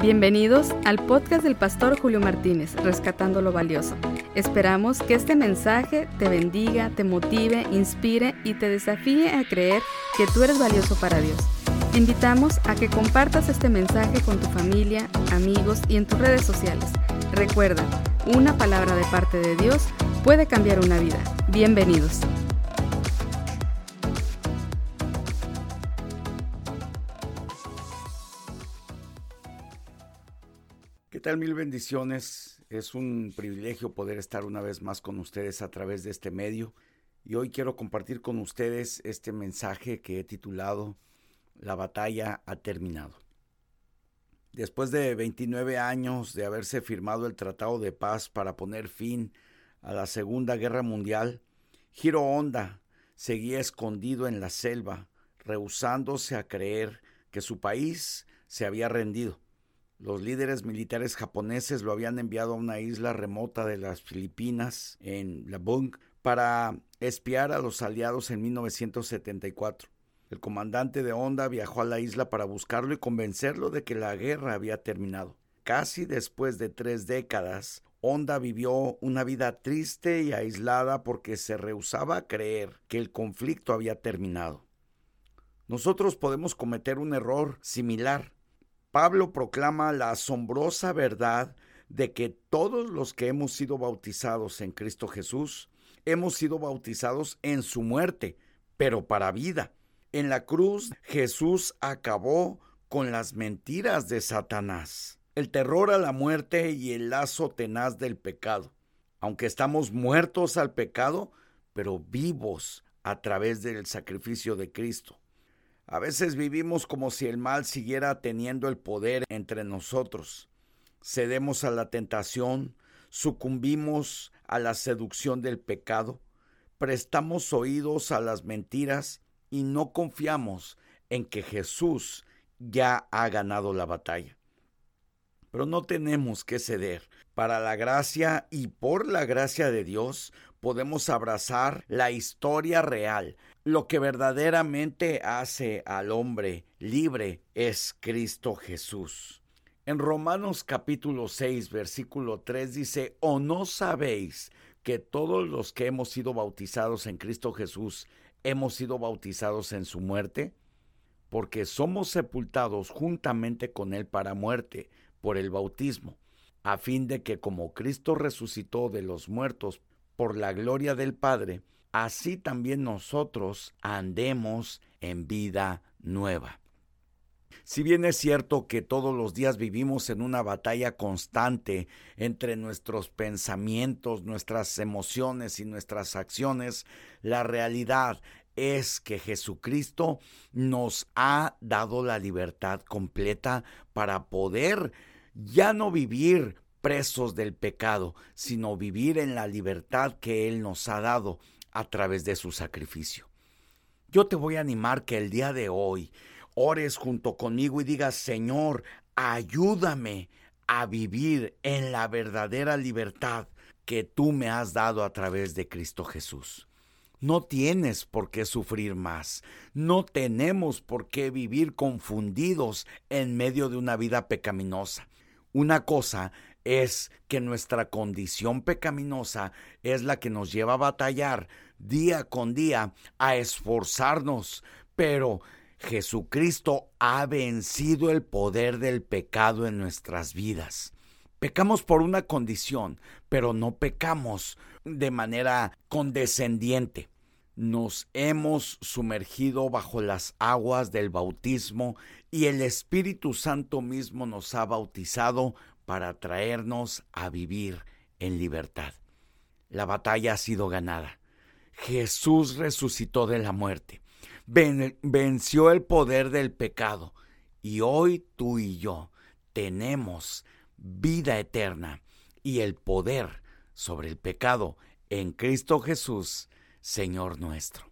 Bienvenidos al podcast del pastor Julio Martínez, Rescatando lo Valioso. Esperamos que este mensaje te bendiga, te motive, inspire y te desafíe a creer que tú eres valioso para Dios. Invitamos a que compartas este mensaje con tu familia, amigos y en tus redes sociales. Recuerda, una palabra de parte de Dios puede cambiar una vida. Bienvenidos. ¿Qué tal? Mil bendiciones. Es un privilegio poder estar una vez más con ustedes a través de este medio. Y hoy quiero compartir con ustedes este mensaje que he titulado La batalla ha terminado. Después de 29 años de haberse firmado el Tratado de Paz para poner fin a la Segunda Guerra Mundial, Hiro Honda seguía escondido en la selva, rehusándose a creer que su país se había rendido. Los líderes militares japoneses lo habían enviado a una isla remota de las Filipinas, en Labung, para espiar a los aliados en 1974. El comandante de Honda viajó a la isla para buscarlo y convencerlo de que la guerra había terminado. Casi después de tres décadas, Honda vivió una vida triste y aislada porque se rehusaba a creer que el conflicto había terminado. Nosotros podemos cometer un error similar Pablo proclama la asombrosa verdad de que todos los que hemos sido bautizados en Cristo Jesús, hemos sido bautizados en su muerte, pero para vida. En la cruz Jesús acabó con las mentiras de Satanás, el terror a la muerte y el lazo tenaz del pecado. Aunque estamos muertos al pecado, pero vivos a través del sacrificio de Cristo. A veces vivimos como si el mal siguiera teniendo el poder entre nosotros. Cedemos a la tentación, sucumbimos a la seducción del pecado, prestamos oídos a las mentiras y no confiamos en que Jesús ya ha ganado la batalla. Pero no tenemos que ceder. Para la gracia y por la gracia de Dios podemos abrazar la historia real. Lo que verdaderamente hace al hombre libre es Cristo Jesús. En Romanos capítulo 6, versículo 3 dice, ¿o no sabéis que todos los que hemos sido bautizados en Cristo Jesús hemos sido bautizados en su muerte? Porque somos sepultados juntamente con Él para muerte por el bautismo, a fin de que como Cristo resucitó de los muertos por la gloria del Padre, así también nosotros andemos en vida nueva. Si bien es cierto que todos los días vivimos en una batalla constante entre nuestros pensamientos, nuestras emociones y nuestras acciones, la realidad es que Jesucristo nos ha dado la libertad completa para poder ya no vivir presos del pecado, sino vivir en la libertad que Él nos ha dado a través de su sacrificio. Yo te voy a animar que el día de hoy ores junto conmigo y digas, Señor, ayúdame a vivir en la verdadera libertad que tú me has dado a través de Cristo Jesús. No tienes por qué sufrir más. No tenemos por qué vivir confundidos en medio de una vida pecaminosa. Una cosa es que nuestra condición pecaminosa es la que nos lleva a batallar día con día, a esforzarnos, pero Jesucristo ha vencido el poder del pecado en nuestras vidas. Pecamos por una condición, pero no pecamos de manera condescendiente. Nos hemos sumergido bajo las aguas del bautismo y el Espíritu Santo mismo nos ha bautizado para traernos a vivir en libertad. La batalla ha sido ganada. Jesús resucitó de la muerte, venció el poder del pecado y hoy tú y yo tenemos vida eterna y el poder sobre el pecado en Cristo Jesús, Señor nuestro.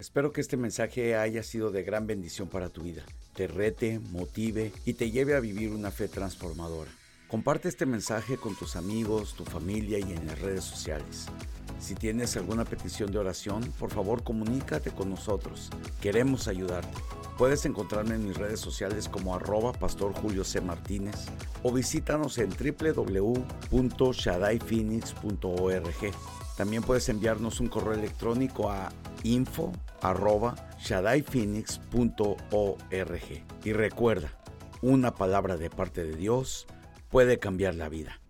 Espero que este mensaje haya sido de gran bendición para tu vida, te rete, motive y te lleve a vivir una fe transformadora. Comparte este mensaje con tus amigos, tu familia y en las redes sociales. Si tienes alguna petición de oración, por favor comunícate con nosotros. Queremos ayudarte. Puedes encontrarme en mis redes sociales como arroba pastor Julio C. Martínez o visítanos en www.shadaiphoenix.org. También puedes enviarnos un correo electrónico a info arroba Y recuerda, una palabra de parte de Dios puede cambiar la vida.